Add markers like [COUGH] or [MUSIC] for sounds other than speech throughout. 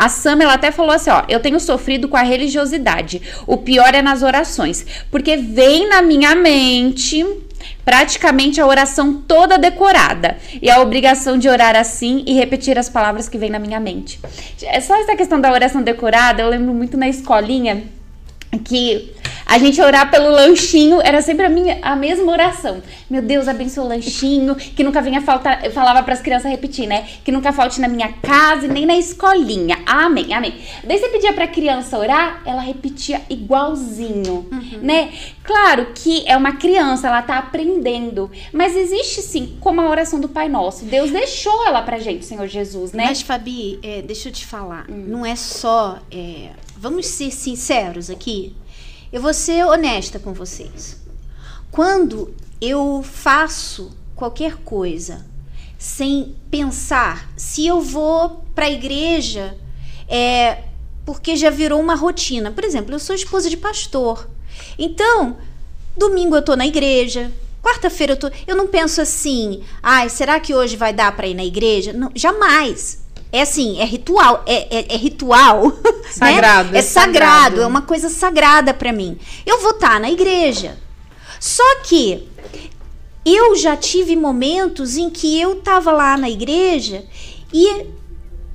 A Sam, ela até falou assim, ó, eu tenho sofrido com a religiosidade. O pior é nas orações, porque vem na minha mente praticamente a oração toda decorada e a obrigação de orar assim e repetir as palavras que vêm na minha mente. É só essa questão da oração decorada, eu lembro muito na escolinha que a gente orar pelo lanchinho era sempre a minha a mesma oração. Meu Deus, abençoe o lanchinho, que nunca venha faltar, eu falava para as crianças repetir, né? Que nunca falte na minha casa e nem na escolinha. Amém, amém. Daí você pedia para a criança orar, ela repetia igualzinho, uhum. né? Claro que é uma criança, ela tá aprendendo, mas existe sim, como a oração do Pai Nosso. Deus deixou ela pra gente, Senhor Jesus, né? Mas Fabi, é, deixa eu te falar, hum. não é só, é, vamos ser sinceros aqui, eu vou ser honesta com vocês. Quando eu faço qualquer coisa sem pensar se eu vou para a igreja é porque já virou uma rotina. Por exemplo, eu sou esposa de pastor. Então, domingo eu tô na igreja, quarta-feira eu tô, eu não penso assim: "Ai, será que hoje vai dar para ir na igreja?" Não, jamais. É assim, é ritual, é, é, é ritual. [LAUGHS] Né? Sagrado. Né? É, sagrado, sagrado, é uma coisa sagrada para mim. Eu vou estar tá na igreja. Só que eu já tive momentos em que eu tava lá na igreja e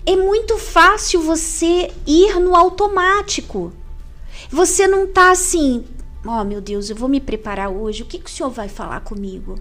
é muito fácil você ir no automático. Você não tá assim, ó oh, meu Deus, eu vou me preparar hoje, o que, que o senhor vai falar comigo?